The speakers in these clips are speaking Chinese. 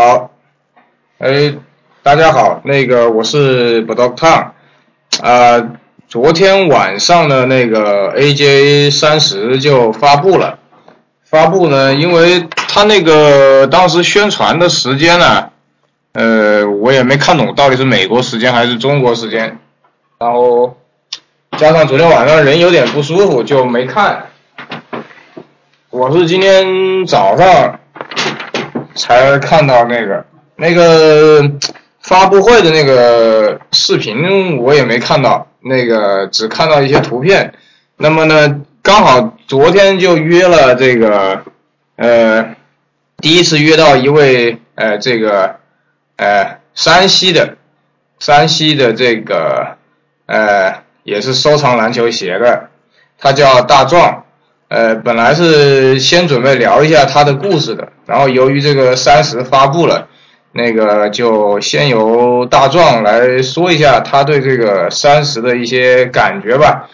好，哎，大家好，那个我是 b o d o 啊，昨天晚上的那个 AJ 三十就发布了，发布呢，因为他那个当时宣传的时间呢，呃，我也没看懂到底是美国时间还是中国时间，然后加上昨天晚上人有点不舒服就没看，我是今天早上。才看到那个那个发布会的那个视频，我也没看到，那个只看到一些图片。那么呢，刚好昨天就约了这个，呃，第一次约到一位呃这个呃山西的山西的这个呃也是收藏篮球鞋的，他叫大壮。呃，本来是先准备聊一下他的故事的，然后由于这个三十发布了，那个就先由大壮来说一下他对这个三十的一些感觉吧。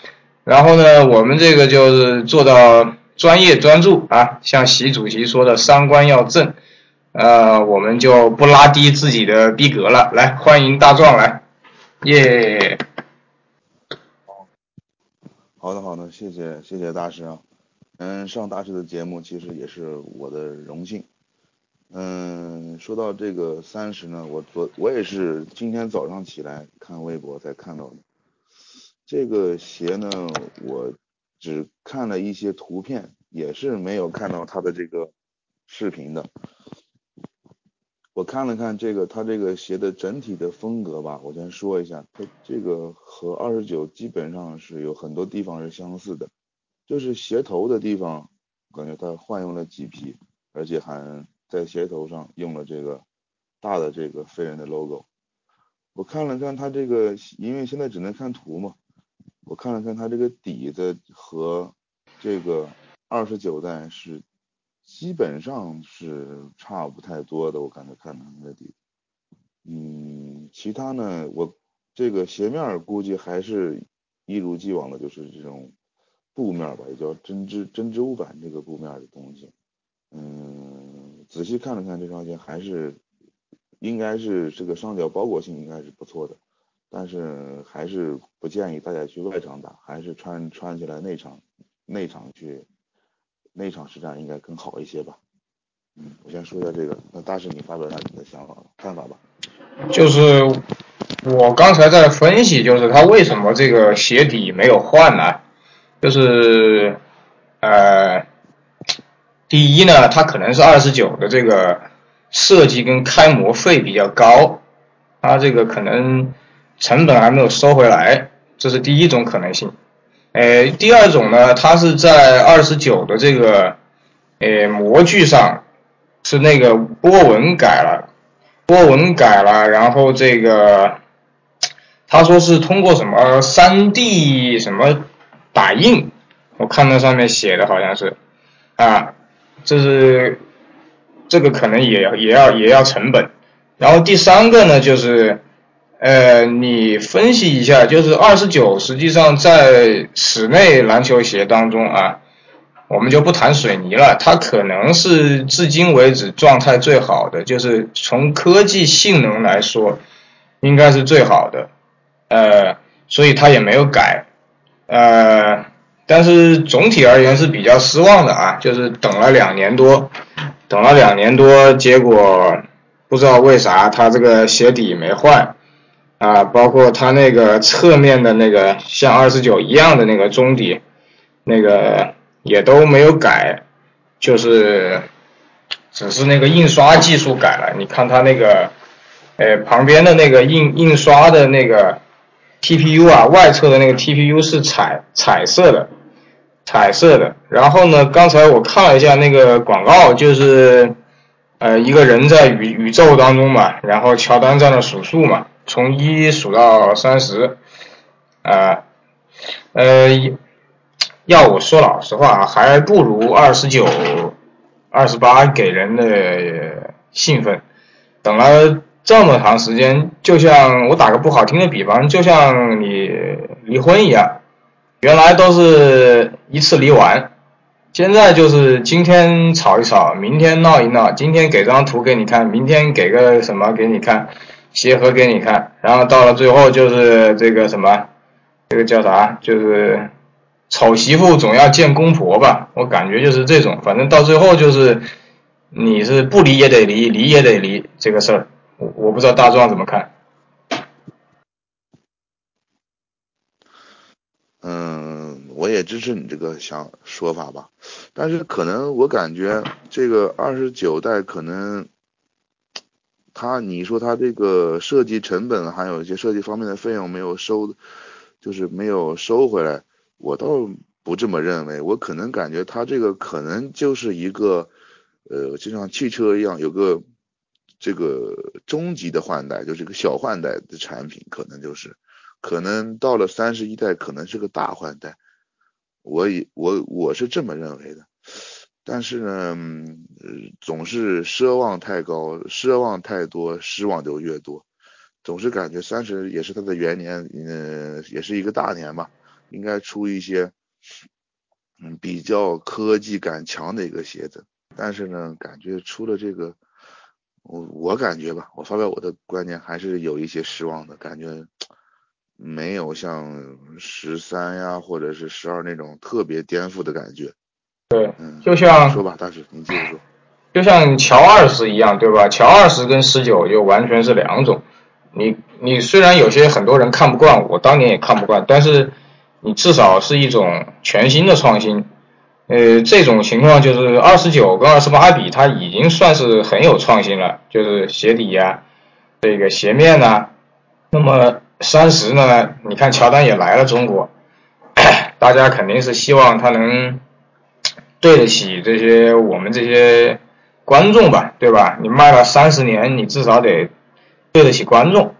然后呢，我们这个就是做到专业专注啊，像习主席说的三观要正，呃，我们就不拉低自己的逼格了。来，欢迎大壮来，耶。好的，好的，谢谢，谢谢大师啊。嗯，上大师的节目其实也是我的荣幸。嗯，说到这个三十呢，我昨我也是今天早上起来看微博才看到的。这个鞋呢，我只看了一些图片，也是没有看到它的这个视频的。我看了看这个它这个鞋的整体的风格吧，我先说一下，它这个和二十九基本上是有很多地方是相似的。就是鞋头的地方，感觉他换用了麂皮，而且还在鞋头上用了这个大的这个飞人的 logo。我看了看他这个，因为现在只能看图嘛，我看了看他这个底子和这个二十九代是基本上是差不太多的，我感觉看他那个底。嗯，其他呢，我这个鞋面估计还是一如既往的，就是这种。布面吧，也叫针织针织物板这个布面的东西，嗯，仔细看了看这双鞋，还是应该是这个上脚包裹性应该是不错的，但是还是不建议大家去外场打，还是穿穿起来内场内场去内场实战应该更好一些吧。嗯，我先说一下这个，那大师你发表一下你的想法看法吧。就是我刚才在分析，就是他为什么这个鞋底没有换呢？就是，呃，第一呢，它可能是二十九的这个设计跟开模费比较高，它这个可能成本还没有收回来，这是第一种可能性。呃，第二种呢，它是在二十九的这个呃模具上是那个波纹改了，波纹改了，然后这个他说是通过什么三 D 什么。打印，我看到上面写的好像是，啊，这是这个可能也要也要也要成本。然后第三个呢，就是呃，你分析一下，就是二十九实际上在室内篮球鞋当中啊，我们就不谈水泥了，它可能是至今为止状态最好的，就是从科技性能来说，应该是最好的，呃，所以它也没有改。呃，但是总体而言是比较失望的啊，就是等了两年多，等了两年多，结果不知道为啥它这个鞋底没换啊，包括它那个侧面的那个像二十九一样的那个中底，那个也都没有改，就是只是那个印刷技术改了，你看它那个，呃，旁边的那个印印刷的那个。TPU 啊，外侧的那个 TPU 是彩彩色的，彩色的。然后呢，刚才我看了一下那个广告，就是呃一个人在宇宇宙当中嘛，然后乔丹在那数数嘛，从一数到三十，啊，呃，要我说老实话，还不如二十九、二十八给人的兴奋。等了。这么长时间，就像我打个不好听的比方，就像你离婚一样，原来都是一次离完，现在就是今天吵一吵，明天闹一闹，今天给张图给你看，明天给个什么给你看，鞋盒给你看，然后到了最后就是这个什么，这个叫啥？就是丑媳妇总要见公婆吧？我感觉就是这种，反正到最后就是你是不离也得离，离也得离这个事儿，我我不知道大壮怎么看。嗯我也支持你这个想说法吧，但是可能我感觉这个二十九代可能，他你说他这个设计成本还有一些设计方面的费用没有收，就是没有收回来，我倒不这么认为，我可能感觉他这个可能就是一个，呃，就像汽车一样，有个这个中级的换代，就是个小换代的产品，可能就是，可能到了三十一代可能是个大换代。我也我我是这么认为的，但是呢，总是奢望太高，奢望太多，失望就越多，总是感觉三十也是他的元年，嗯，也是一个大年吧，应该出一些，嗯，比较科技感强的一个鞋子，但是呢，感觉出了这个，我我感觉吧，我发表我的观点还是有一些失望的感觉。没有像十三呀，或者是十二那种特别颠覆的感觉。对，嗯就像说吧，大师，你继续说。就像乔二十一样，对吧？乔二十跟十九就完全是两种。你你虽然有些很多人看不惯，我当年也看不惯，但是你至少是一种全新的创新。呃，这种情况就是二十九跟二十八比，它已经算是很有创新了，就是鞋底呀，这个鞋面呐，那么。三十呢？你看乔丹也来了中国，大家肯定是希望他能对得起这些我们这些观众吧，对吧？你卖了三十年，你至少得对得起观众。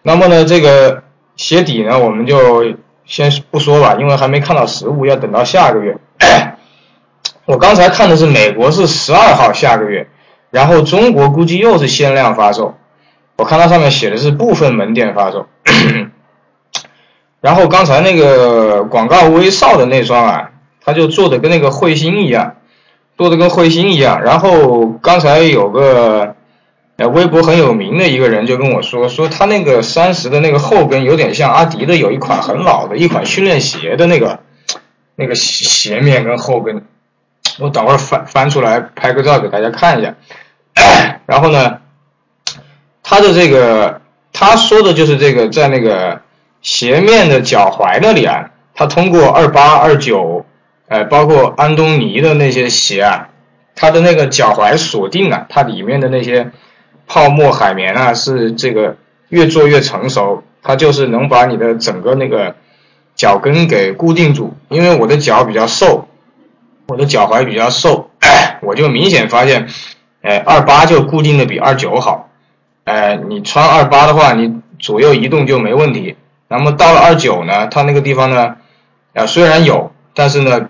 那么呢，这个鞋底呢，我们就先不说吧，因为还没看到实物，要等到下个月。我刚才看的是美国是十二号下个月，然后中国估计又是限量发售。我看它上面写的是部分门店发售。然后刚才那个广告威少的那双啊，他就做的跟那个彗星一样，做的跟彗星一样。然后刚才有个呃微博很有名的一个人就跟我说，说他那个三十的那个后跟有点像阿迪的有一款很老的一款训练鞋的那个那个鞋面跟后跟。我等会儿翻翻出来拍个照给大家看一下。然后呢，他的这个。他说的就是这个，在那个鞋面的脚踝那里啊，他通过二八二九，呃，包括安东尼的那些鞋啊，它的那个脚踝锁定啊，它里面的那些泡沫海绵啊，是这个越做越成熟，它就是能把你的整个那个脚跟给固定住。因为我的脚比较瘦，我的脚踝比较瘦，我就明显发现，哎，二八就固定的比二九好。哎，你穿二八的话，你左右移动就没问题。那么到了二九呢，它那个地方呢，啊虽然有，但是呢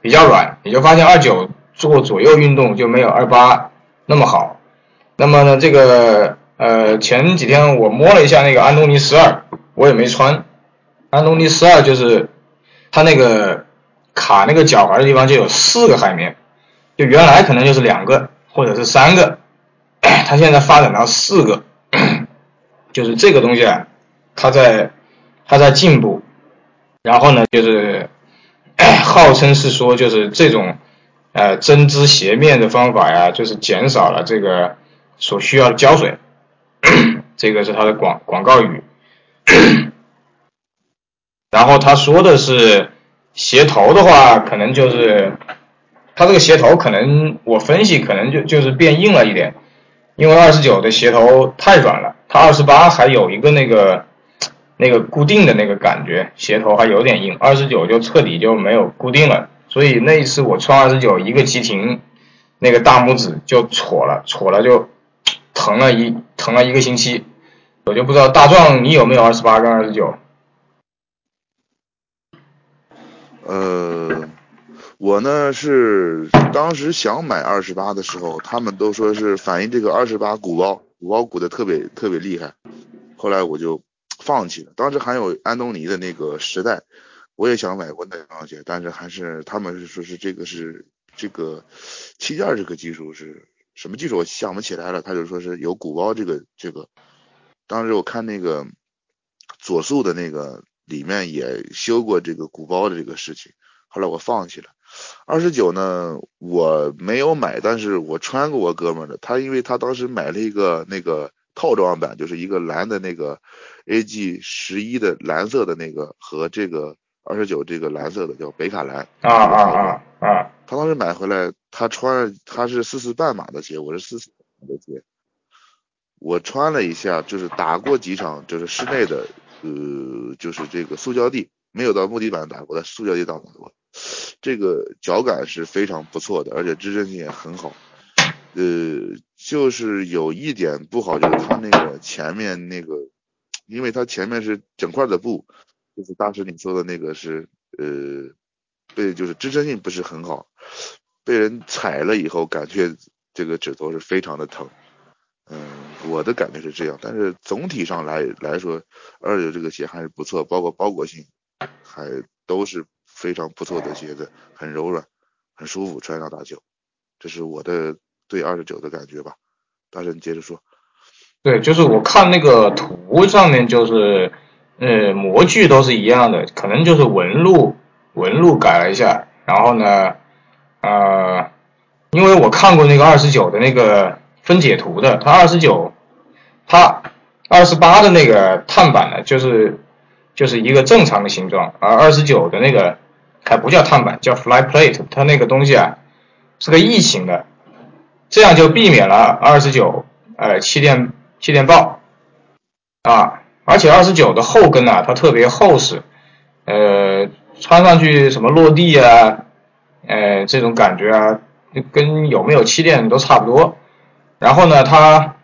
比较软，你就发现二九做左右运动就没有二八那么好。那么呢，这个呃前几天我摸了一下那个安东尼十二，我也没穿。安东尼十二就是它那个卡那个脚踝的地方就有四个海绵，就原来可能就是两个或者是三个。它现在发展到四个，就是这个东西啊，它在它在进步，然后呢，就是 号称是说就是这种呃针织鞋面的方法呀，就是减少了这个所需要的胶水，这个是它的广广告语。然后他说的是鞋头的话，可能就是它这个鞋头可能我分析可能就就是变硬了一点。因为二十九的鞋头太软了，它二十八还有一个那个 那个固定的那个感觉，鞋头还有点硬，二十九就彻底就没有固定了。所以那一次我穿二十九，一个急停，那个大拇指就戳了，戳了就疼了一疼了一个星期。我就不知道大壮你有没有二十八跟二十九？呃。我呢是当时想买二十八的时候，他们都说是反映这个二十八鼓包，鼓包鼓的特别特别厉害。后来我就放弃了。当时还有安东尼的那个时代，我也想买过那双鞋，但是还是他们是说是这个是这个气垫这个技术是什么技术，我想不起来了。他就说是有鼓包这个这个。当时我看那个左速的那个里面也修过这个鼓包的这个事情，后来我放弃了。二十九呢，我没有买，但是我穿过我哥们的，他因为他当时买了一个那个套装版，就是一个蓝的那个 AG 十一的蓝色的那个和这个二十九这个蓝色的叫北卡蓝啊啊啊啊！他当时买回来，他穿他是四四半码的鞋，我是四四码的鞋，我穿了一下，就是打过几场，就是室内的，呃，就是这个塑胶地，没有到木地板打过，在塑胶地上打过。这个脚感是非常不错的，而且支撑性也很好。呃，就是有一点不好，就是它那个前面那个，因为它前面是整块的布，就是大师你说的那个是呃，被就是支撑性不是很好，被人踩了以后，感觉这个指头是非常的疼。我的感觉是这样，但是总体上来来说，二九这个鞋还是不错，包括包裹性还都是。非常不错的鞋子，很柔软，很舒服，穿上打球。这是我的对二十九的感觉吧。大神接着说。对，就是我看那个图上面，就是呃模具都是一样的，可能就是纹路纹路改了一下。然后呢，呃，因为我看过那个二十九的那个分解图的，它二十九，它二十八的那个碳板呢，就是就是一个正常的形状，而二十九的那个。还不叫碳板，叫 fly plate。它那个东西啊，是个异形的，这样就避免了二十九呃气垫气垫爆啊。而且二十九的后跟啊，它特别厚实，呃，穿上去什么落地啊，呃，这种感觉啊，跟有没有气垫都差不多。然后呢，它，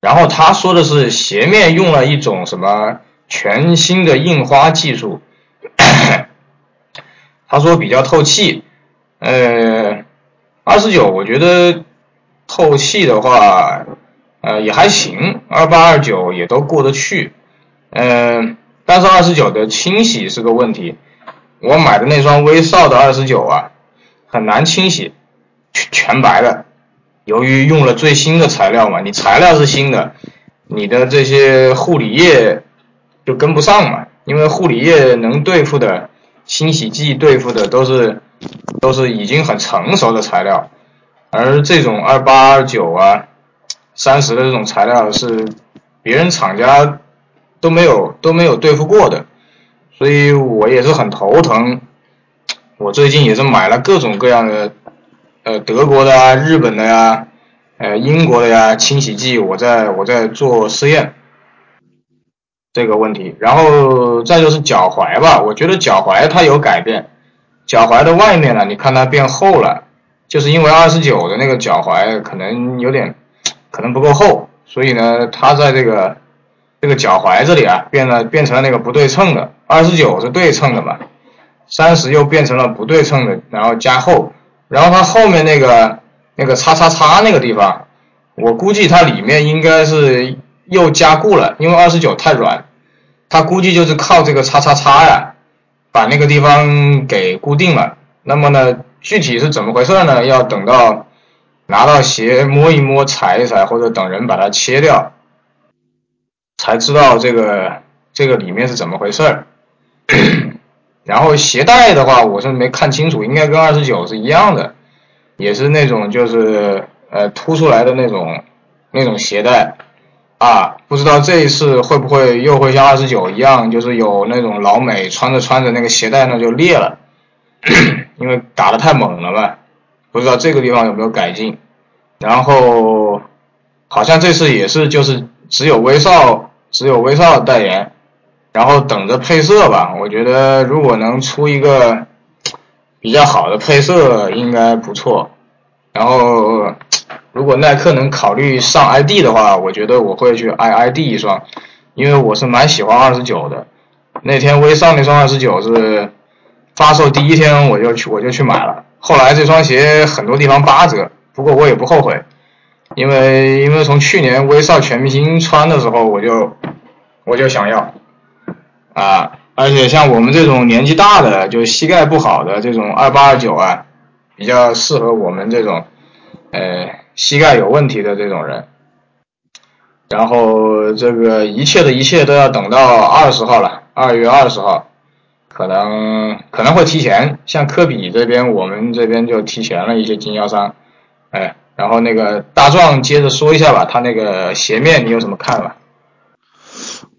然后他说的是鞋面用了一种什么？全新的印花技术，他说比较透气，呃，二十九我觉得透气的话，呃也还行，二八二九也都过得去，嗯，但是二十九的清洗是个问题，我买的那双威少的二十九啊，很难清洗，全全白的，由于用了最新的材料嘛，你材料是新的，你的这些护理液。就跟不上嘛，因为护理液能对付的，清洗剂对付的都是都是已经很成熟的材料，而这种二八二九啊、三十的这种材料是别人厂家都没有都没有对付过的，所以我也是很头疼。我最近也是买了各种各样的呃德国的啊、日本的呀、呃英国的呀清洗剂，我在我在做试验。这个问题，然后再就是脚踝吧，我觉得脚踝它有改变，脚踝的外面呢，你看它变厚了，就是因为二十九的那个脚踝可能有点，可能不够厚，所以呢，它在这个这个脚踝这里啊，变了变成了那个不对称的，二十九是对称的嘛，三十又变成了不对称的，然后加厚，然后它后面那个那个叉叉叉那个地方，我估计它里面应该是。又加固了，因为二十九太软，它估计就是靠这个叉叉叉呀，把那个地方给固定了。那么呢，具体是怎么回事呢？要等到拿到鞋摸一摸、踩一踩，或者等人把它切掉，才知道这个这个里面是怎么回事儿。然后鞋带的话，我是没看清楚，应该跟二十九是一样的，也是那种就是呃凸出来的那种那种鞋带。啊，不知道这一次会不会又会像二十九一样，就是有那种老美穿着穿着那个鞋带呢就裂了，因为打的太猛了嘛。不知道这个地方有没有改进。然后好像这次也是，就是只有威少只有威少代言，然后等着配色吧。我觉得如果能出一个比较好的配色，应该不错。然后。如果耐克能考虑上 ID 的话，我觉得我会去 i ID 一双，因为我是蛮喜欢二十九的。那天微上那双二十九是发售第一天我就去我就去买了，后来这双鞋很多地方八折，不过我也不后悔，因为因为从去年威少全明星穿的时候我就我就想要，啊，而且像我们这种年纪大的，就膝盖不好的这种二八二九啊，比较适合我们这种呃膝盖有问题的这种人。然后这个一切的一切都要等到二十号了，二月二十号，可能可能会提前。像科比这边，我们这边就提前了一些经销商，哎，然后那个大壮接着说一下吧，他那个鞋面你有什么看法？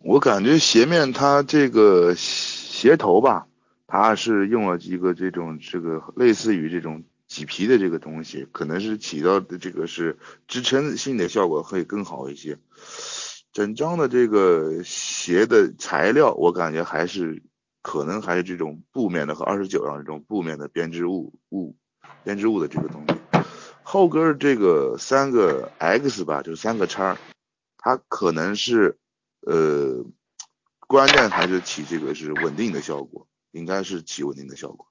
我感觉鞋面它这个鞋头吧，它是用了一个这种这个类似于这种麂皮的这个东西，可能是起到的这个是支撑性的效果会更好一些。整张的这个鞋的材料，我感觉还是可能还是这种布面的和二十九样这种布面的编织物物编织物的这个东西。后跟这个三个 X 吧，就三个叉，它可能是。呃，关键还是起这个是稳定的效果，应该是起稳定的效果，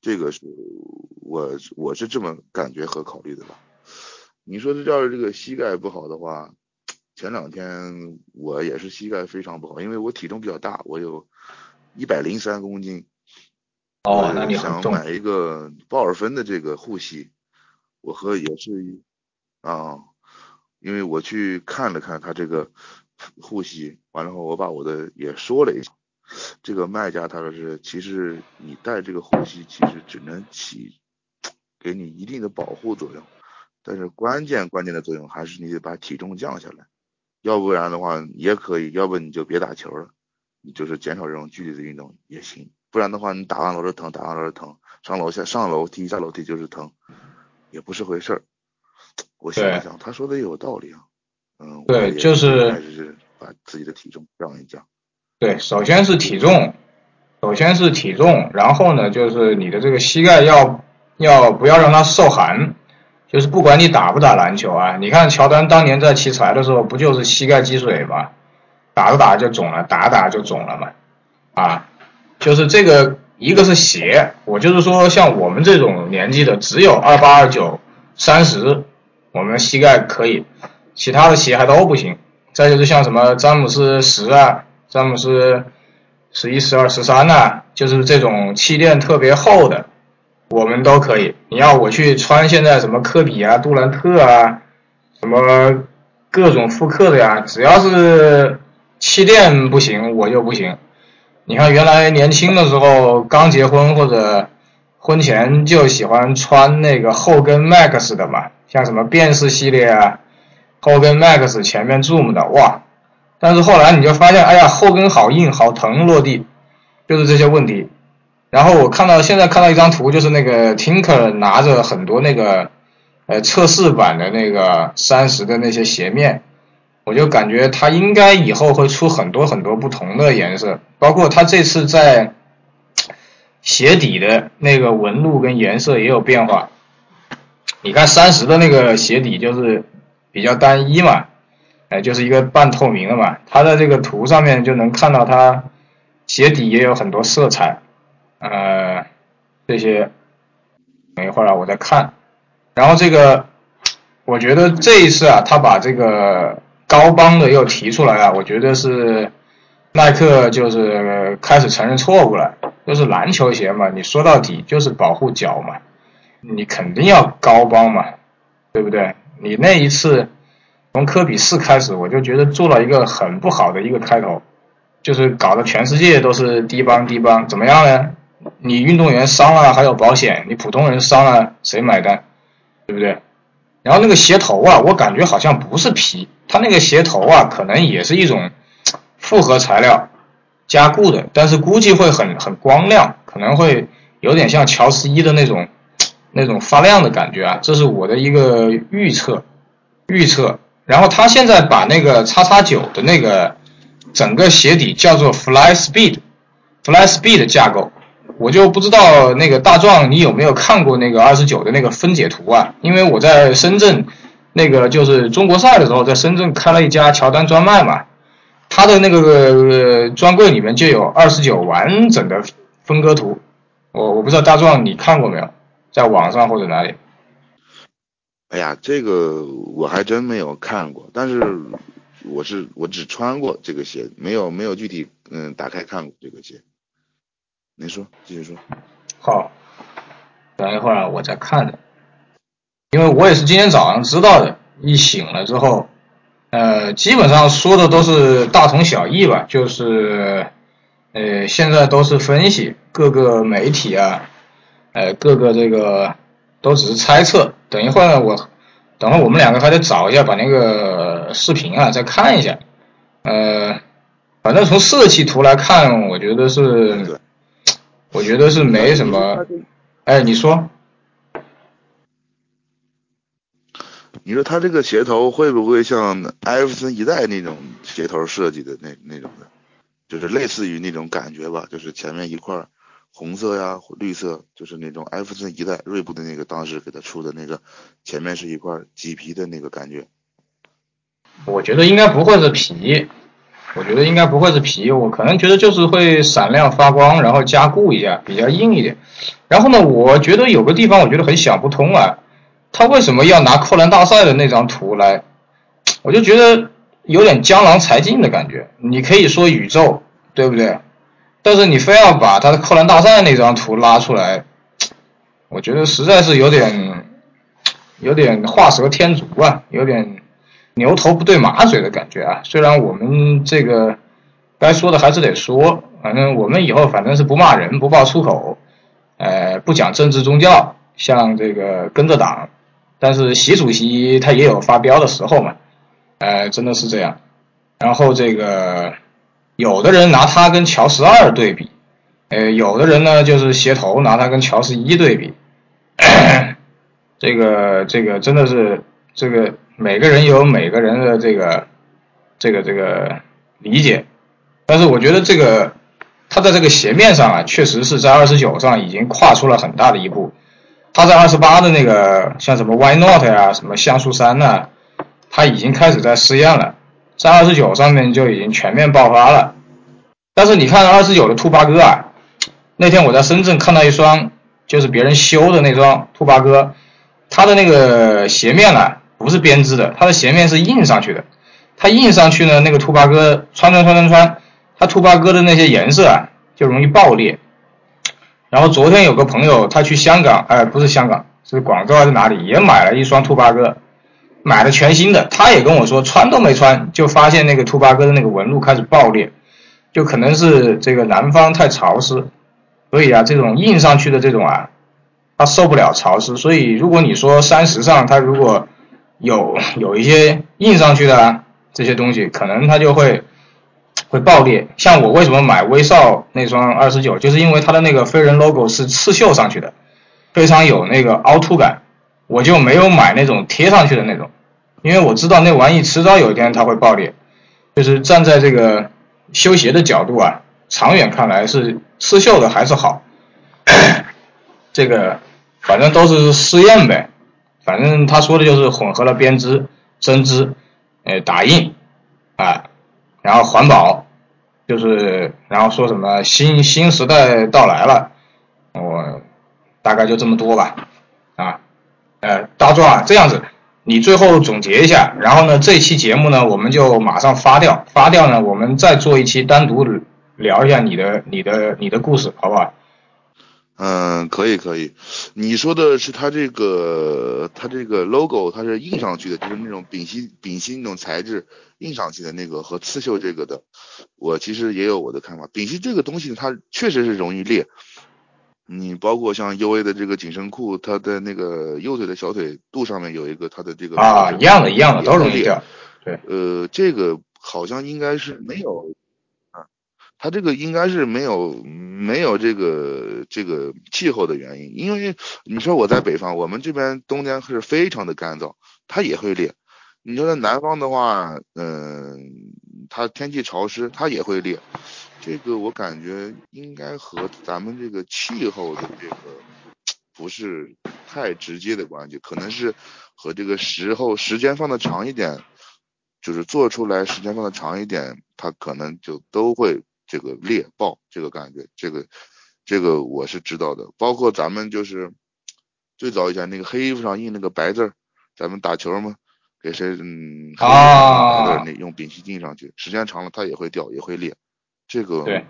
这个是我我是这么感觉和考虑的吧。你说这要是这个膝盖不好的话，前两天我也是膝盖非常不好，因为我体重比较大，我有一百零三公斤。哦，那你想买一个鲍尔芬的这个护膝，我和也是啊，因为我去看了看他这个。护膝完了后，我把我的也说了一下。这个卖家他说是，其实你戴这个护膝，其实只能起给你一定的保护作用，但是关键关键的作用还是你得把体重降下来，要不然的话也可以，要不你就别打球了，你就是减少这种剧烈的运动也行，不然的话你打完楼就疼，打完楼就疼，上楼下上楼梯下楼梯就是疼，也不是回事儿。我想了想，他说的也有道理啊。嗯，对，就是还是把自己的体重降一降。对，首先是体重，首先是体重，然后呢，就是你的这个膝盖要要不要让它受寒，就是不管你打不打篮球啊，你看乔丹当年在奇才的时候，不就是膝盖积水吗？打着打着就肿了，打着打着就肿了嘛。啊，就是这个，一个是鞋，我就是说像我们这种年纪的，只有二八二九三十，我们膝盖可以。其他的鞋还都不行，再就是像什么詹姆斯十啊，詹姆斯十一、十二、十三呐，就是这种气垫特别厚的，我们都可以。你要我去穿现在什么科比啊、杜兰特啊，什么各种复刻的呀，只要是气垫不行，我就不行。你看原来年轻的时候刚结婚或者婚前就喜欢穿那个后跟 Max 的嘛，像什么变式系列啊。后跟 Max 前面 Zoom 的哇，但是后来你就发现，哎呀，后跟好硬好疼落地，就是这些问题。然后我看到现在看到一张图，就是那个 Tinker 拿着很多那个呃测试版的那个三十的那些鞋面，我就感觉他应该以后会出很多很多不同的颜色，包括他这次在鞋底的那个纹路跟颜色也有变化。你看三十的那个鞋底就是。比较单一嘛，哎，就是一个半透明的嘛。它的这个图上面就能看到它鞋底也有很多色彩，呃，这些。等一会儿啊，我再看。然后这个，我觉得这一次啊，他把这个高帮的又提出来啊，我觉得是耐克就是开始承认错误了。就是篮球鞋嘛，你说到底就是保护脚嘛，你肯定要高帮嘛，对不对？你那一次从科比四开始，我就觉得做了一个很不好的一个开头，就是搞得全世界都是低帮低帮，怎么样呢？你运动员伤了还有保险，你普通人伤了谁买单？对不对？然后那个鞋头啊，我感觉好像不是皮，它那个鞋头啊，可能也是一种复合材料加固的，但是估计会很很光亮，可能会有点像乔十一的那种。那种发亮的感觉啊，这是我的一个预测，预测。然后他现在把那个叉叉九的那个整个鞋底叫做 Fly Speed，Fly Speed 架构，我就不知道那个大壮你有没有看过那个二十九的那个分解图啊？因为我在深圳那个就是中国赛的时候，在深圳开了一家乔丹专卖嘛，他的那个专柜里面就有二十九完整的分割图，我我不知道大壮你看过没有？在网上或者哪里？哎呀，这个我还真没有看过，但是我是我只穿过这个鞋，没有没有具体嗯打开看过这个鞋。你说，继续说。好，等一会儿我再看的，因为我也是今天早上知道的。一醒了之后，呃，基本上说的都是大同小异吧，就是，呃，现在都是分析各个媒体啊，呃，各个这个都只是猜测。等一会儿我，等会儿我们两个还得找一下，把那个视频啊再看一下。呃，反正从设计图来看，我觉得是，我觉得是没什么。哎，你说。你说他这个鞋头会不会像艾弗森一代那种鞋头设计的那那种的，就是类似于那种感觉吧？就是前面一块红色呀、绿色，就是那种艾弗森一代锐步的那个当时给他出的那个，前面是一块麂皮的那个感觉。我觉得应该不会是皮，我觉得应该不会是皮，我可能觉得就是会闪亮发光，然后加固一下，比较硬一点。然后呢，我觉得有个地方我觉得很想不通啊。他为什么要拿扣篮大赛的那张图来？我就觉得有点江郎才尽的感觉。你可以说宇宙，对不对？但是你非要把他的扣篮大赛那张图拉出来，我觉得实在是有点 有点画蛇添足啊，有点牛头不对马嘴的感觉啊。虽然我们这个该说的还是得说，反正我们以后反正是不骂人，不爆粗口，呃，不讲政治宗教，像这个跟着党。但是习主席他也有发飙的时候嘛，呃，真的是这样。然后这个有的人拿他跟乔十二对比，呃，有的人呢就是鞋头拿他跟乔十一对比，这个这个真的是这个每个人有每个人的这个这个这个理解。但是我觉得这个他在这个鞋面上啊，确实是在二十九上已经跨出了很大的一步。他在二十八的那个像什么 Why Not 呀，什么像素三呐，他已经开始在试验了，在二十九上面就已经全面爆发了。但是你看二十九的兔八哥啊，那天我在深圳看到一双，就是别人修的那双兔八哥，它的那个鞋面啊不是编织的，它的鞋面是印上去的。它印上去呢，那个兔八哥穿穿穿穿穿，它兔八哥的那些颜色啊就容易爆裂。然后昨天有个朋友，他去香港，哎，不是香港，是广州还是哪里，也买了一双兔八哥，买了全新的。他也跟我说，穿都没穿，就发现那个兔八哥的那个纹路开始爆裂，就可能是这个南方太潮湿，所以啊，这种印上去的这种啊，它受不了潮湿。所以如果你说山石上它如果有有一些印上去的啊这些东西，可能它就会。会爆裂，像我为什么买威少那双二十九，就是因为它的那个飞人 logo 是刺绣上去的，非常有那个凹凸感，我就没有买那种贴上去的那种，因为我知道那玩意迟早有一天它会爆裂，就是站在这个修鞋的角度啊，长远看来是刺绣的还是好，这个反正都是试验呗，反正他说的就是混合了编织、针织、呃打印啊。然后环保，就是然后说什么新新时代到来了，我大概就这么多吧，呃，大壮啊这样子，你最后总结一下，然后呢，这期节目呢，我们就马上发掉，发掉呢，我们再做一期单独聊一下你的你的你的故事，好不好？嗯，可以可以，你说的是它这个它这个 logo，它是印上去的，就是那种丙烯丙烯那种材质印上去的那个和刺绣这个的，我其实也有我的看法。丙烯这个东西它确实是容易裂，你包括像 U A 的这个紧身裤，它的那个右腿的小腿肚上面有一个它的这个啊，一样的，一样的，都容易掉。对，呃，这个好像应该是没有啊。它这个应该是没有没有这个这个气候的原因，因为你说我在北方，我们这边冬天是非常的干燥，它也会裂。你说在南方的话，嗯，它天气潮湿，它也会裂。这个我感觉应该和咱们这个气候的这个不是太直接的关系，可能是和这个时候时间放的长一点，就是做出来时间放的长一点，它可能就都会。这个裂爆这个感觉，这个这个我是知道的。包括咱们就是最早以前那个黑衣服上印那个白字儿，咱们打球嘛，给谁嗯啊，那用丙烯印上去，时间长了它也会掉，也会裂。这个对，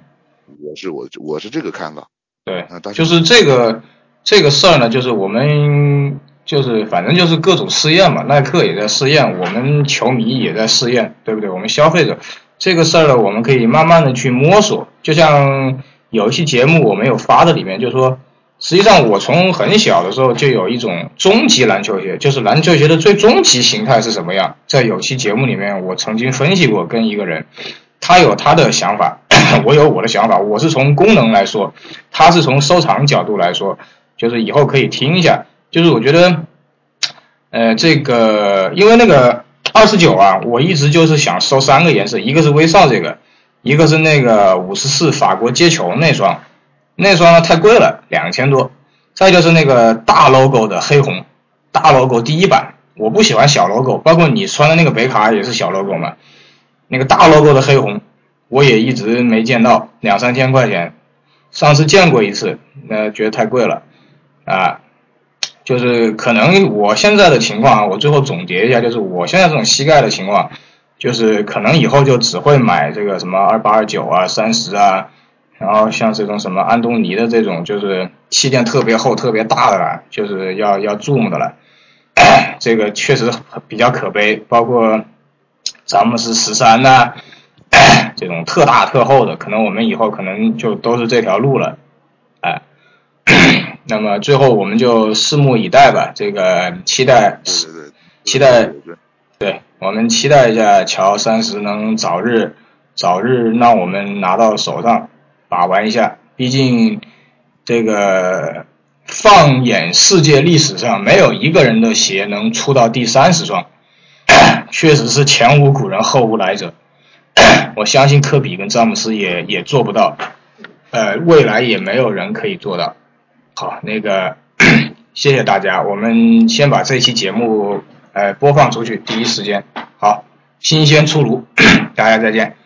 我是我我是这个看法。对就是这个这个事儿呢，就是我们就是反正就是各种试验嘛，耐克也在试验，我们球迷也在试验，对不对？我们消费者这个事儿呢，我们可以慢慢的去摸索。就像有一期节目我没有发的里面，就是说，实际上我从很小的时候就有一种终极篮球鞋，就是篮球鞋的最终极形态是什么样，在有期节目里面我曾经分析过，跟一个人，他有他的想法，我有我的想法，我是从功能来说。他是从收藏角度来说，就是以后可以听一下。就是我觉得，呃，这个因为那个二十九啊，我一直就是想收三个颜色，一个是威少这个，一个是那个五十四法国街球那双，那双呢太贵了，两千多。再就是那个大 logo 的黑红，大 logo 第一版，我不喜欢小 logo，包括你穿的那个北卡也是小 logo 嘛。那个大 logo 的黑红，我也一直没见到，两三千块钱。上次见过一次，那觉得太贵了，啊，就是可能我现在的情况啊，我最后总结一下，就是我现在这种膝盖的情况，就是可能以后就只会买这个什么二八二九啊、三十啊，然后像这种什么安东尼的这种，就是气垫特别厚、特别大的了，就是要要 Zoom 的了，这个确实比较可悲，包括詹姆斯十三呐。这种特大特厚的，可能我们以后可能就都是这条路了，哎，那么最后我们就拭目以待吧。这个期待，期待，对我们期待一下乔三十能早日早日让我们拿到手上把玩一下。毕竟这个放眼世界历史上，没有一个人的鞋能出到第三十双，确实是前无古人后无来者。我相信科比跟詹姆斯也也做不到，呃，未来也没有人可以做到。好，那个谢谢大家，我们先把这期节目呃播放出去，第一时间好，新鲜出炉，大家再见。